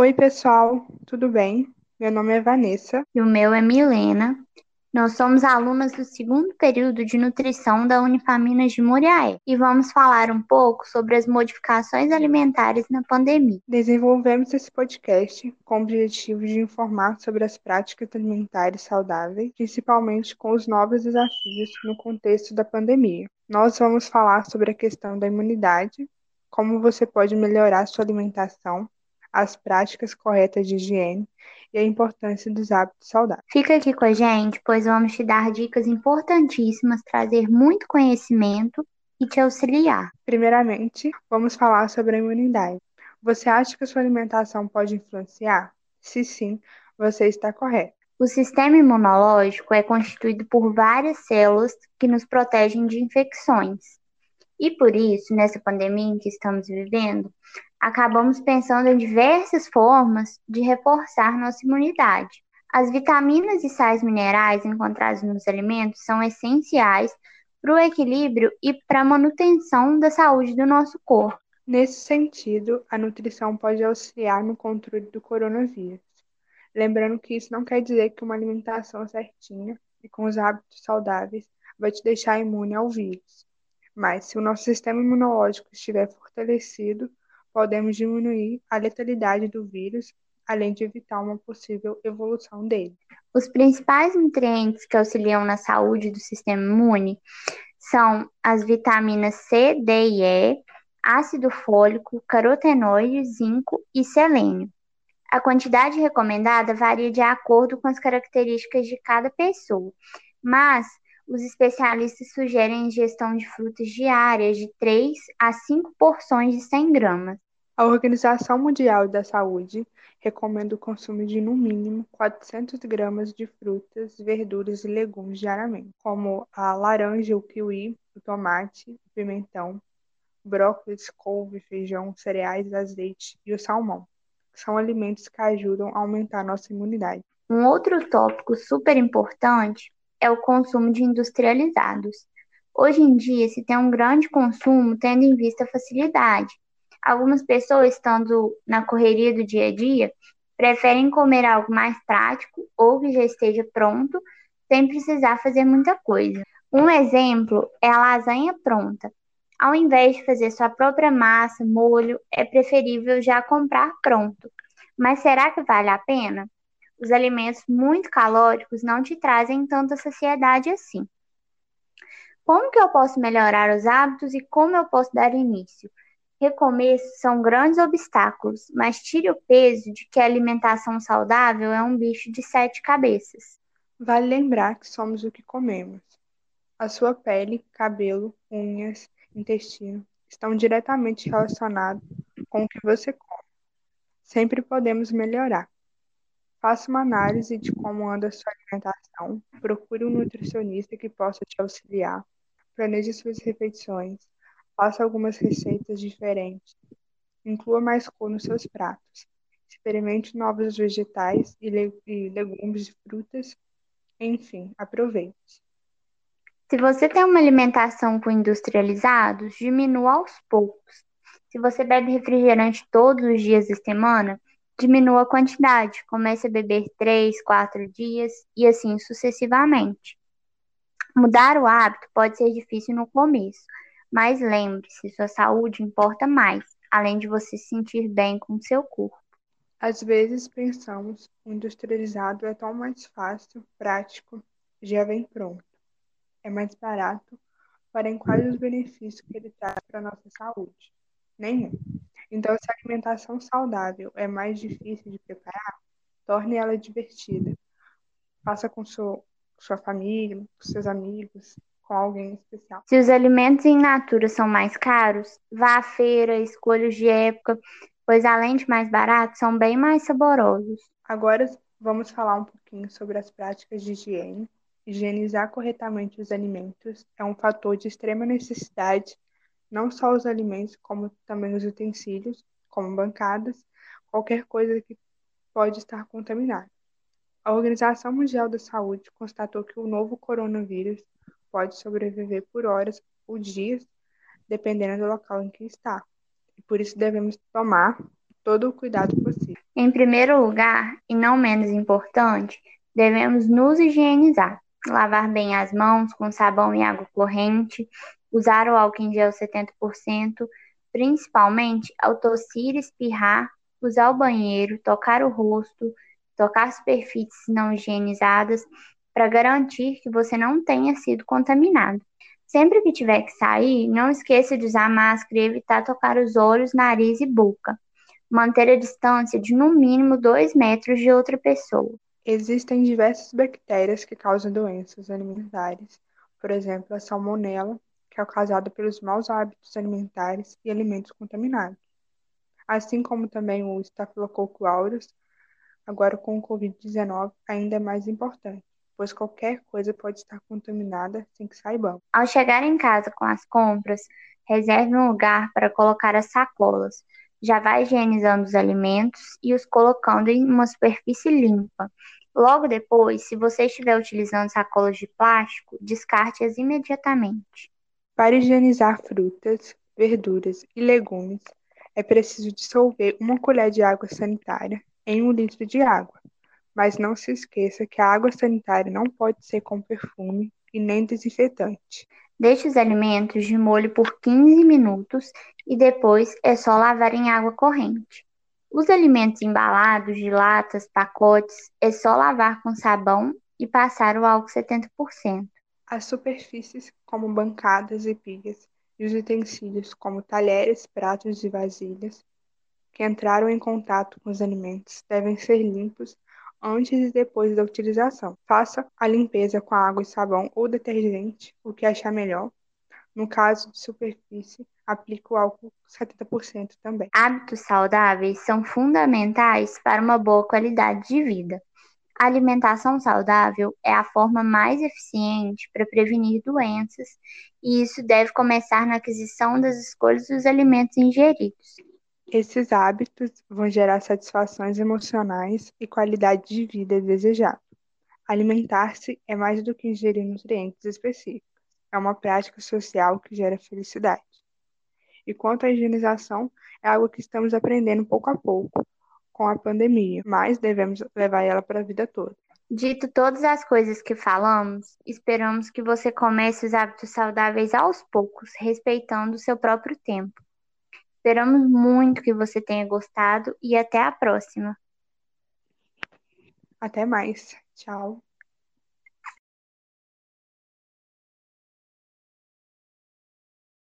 Oi, pessoal, tudo bem? Meu nome é Vanessa. E o meu é Milena. Nós somos alunas do segundo período de nutrição da Unifaminas de Muriaé e vamos falar um pouco sobre as modificações alimentares na pandemia. Desenvolvemos esse podcast com o objetivo de informar sobre as práticas alimentares saudáveis, principalmente com os novos desafios no contexto da pandemia. Nós vamos falar sobre a questão da imunidade, como você pode melhorar sua alimentação, as práticas corretas de higiene e a importância dos hábitos saudáveis. Fica aqui com a gente, pois vamos te dar dicas importantíssimas, trazer muito conhecimento e te auxiliar. Primeiramente, vamos falar sobre a imunidade. Você acha que a sua alimentação pode influenciar? Se sim, você está correto. O sistema imunológico é constituído por várias células que nos protegem de infecções. E por isso, nessa pandemia em que estamos vivendo, acabamos pensando em diversas formas de reforçar nossa imunidade. As vitaminas e sais minerais encontrados nos alimentos são essenciais para o equilíbrio e para a manutenção da saúde do nosso corpo. Nesse sentido, a nutrição pode auxiliar no controle do coronavírus. Lembrando que isso não quer dizer que uma alimentação certinha e com os hábitos saudáveis vai te deixar imune ao vírus. Mas se o nosso sistema imunológico estiver fortalecido, podemos diminuir a letalidade do vírus, além de evitar uma possível evolução dele. Os principais nutrientes que auxiliam na saúde do sistema imune são as vitaminas C, D e E, ácido fólico, carotenoide, zinco e selênio. A quantidade recomendada varia de acordo com as características de cada pessoa, mas os especialistas sugerem a ingestão de frutas diárias de 3 a 5 porções de 100 gramas. A Organização Mundial da Saúde recomenda o consumo de, no mínimo, 400 gramas de frutas, verduras e legumes diariamente, como a laranja, o kiwi, o tomate, o pimentão, brócolis, couve, feijão, cereais, azeite e o salmão. São alimentos que ajudam a aumentar nossa imunidade. Um outro tópico super importante é o consumo de industrializados. Hoje em dia se tem um grande consumo tendo em vista a facilidade. Algumas pessoas, estando na correria do dia a dia, preferem comer algo mais prático ou que já esteja pronto, sem precisar fazer muita coisa. Um exemplo é a lasanha pronta. Ao invés de fazer sua própria massa, molho, é preferível já comprar pronto. Mas será que vale a pena? Os alimentos muito calóricos não te trazem tanta saciedade assim. Como que eu posso melhorar os hábitos e como eu posso dar início? Recomeços são grandes obstáculos, mas tire o peso de que a alimentação saudável é um bicho de sete cabeças. Vale lembrar que somos o que comemos. A sua pele, cabelo, unhas, intestino estão diretamente relacionados com o que você come. Sempre podemos melhorar. Faça uma análise de como anda a sua alimentação, procure um nutricionista que possa te auxiliar, planeje suas refeições, faça algumas receitas diferentes, inclua mais cor nos seus pratos, experimente novos vegetais e, e legumes e frutas, enfim, aproveite. Se você tem uma alimentação com industrializados, diminua aos poucos. Se você bebe refrigerante todos os dias da semana, diminua a quantidade, comece a beber 3, 4 dias e assim sucessivamente. Mudar o hábito pode ser difícil no começo, mas lembre-se, sua saúde importa mais, além de você se sentir bem com seu corpo. Às vezes pensamos, o industrializado é tão mais fácil, prático, já vem pronto. É mais barato, porém quais os benefícios que ele traz para a nossa saúde? Nenhum. Então, se a alimentação saudável é mais difícil de preparar, torne ela divertida. Faça com sua, sua família, com seus amigos, com alguém especial. Se os alimentos em natura são mais caros, vá à feira, escolha os de época, pois além de mais baratos, são bem mais saborosos. Agora vamos falar um pouquinho sobre as práticas de higiene. Higienizar corretamente os alimentos é um fator de extrema necessidade não só os alimentos, como também os utensílios, como bancadas, qualquer coisa que pode estar contaminada. A Organização Mundial da Saúde constatou que o novo coronavírus pode sobreviver por horas ou dias, dependendo do local em que está. E por isso devemos tomar todo o cuidado possível. Em primeiro lugar, e não menos importante, devemos nos higienizar, lavar bem as mãos com sabão e água corrente, usar o álcool em gel 70%, principalmente ao tossir, espirrar, usar o banheiro, tocar o rosto, tocar superfícies não higienizadas, para garantir que você não tenha sido contaminado. Sempre que tiver que sair, não esqueça de usar máscara e evitar tocar os olhos, nariz e boca. Manter a distância de no mínimo 2 metros de outra pessoa. Existem diversas bactérias que causam doenças alimentares, por exemplo, a salmonela, que é causada pelos maus hábitos alimentares e alimentos contaminados, assim como também o Staphylococcus aureus, agora com o Covid-19 ainda é mais importante pois qualquer coisa pode estar contaminada sem que saibamos. Ao chegar em casa com as compras, reserve um lugar para colocar as sacolas. Já vá higienizando os alimentos e os colocando em uma superfície limpa. Logo depois, se você estiver utilizando sacolas de plástico, descarte-as imediatamente. Para higienizar frutas, verduras e legumes, é preciso dissolver uma colher de água sanitária em um litro de água mas não se esqueça que a água sanitária não pode ser com perfume e nem desinfetante. Deixe os alimentos de molho por 15 minutos e depois é só lavar em água corrente. Os alimentos embalados de latas, pacotes, é só lavar com sabão e passar o álcool 70%. As superfícies, como bancadas e pias, e os utensílios, como talheres, pratos e vasilhas, que entraram em contato com os alimentos, devem ser limpos antes e depois da utilização. Faça a limpeza com água e sabão ou detergente, o que achar melhor. No caso de superfície, aplique o álcool 70% também. Hábitos saudáveis são fundamentais para uma boa qualidade de vida. A alimentação saudável é a forma mais eficiente para prevenir doenças, e isso deve começar na aquisição das escolhas dos alimentos ingeridos. Esses hábitos vão gerar satisfações emocionais e qualidade de vida desejável. Alimentar-se é mais do que ingerir nutrientes específicos, é uma prática social que gera felicidade. E quanto à higienização, é algo que estamos aprendendo pouco a pouco com a pandemia, mas devemos levar ela para a vida toda. Dito todas as coisas que falamos, esperamos que você comece os hábitos saudáveis aos poucos, respeitando o seu próprio tempo. Esperamos muito que você tenha gostado e até a próxima. Até mais. Tchau.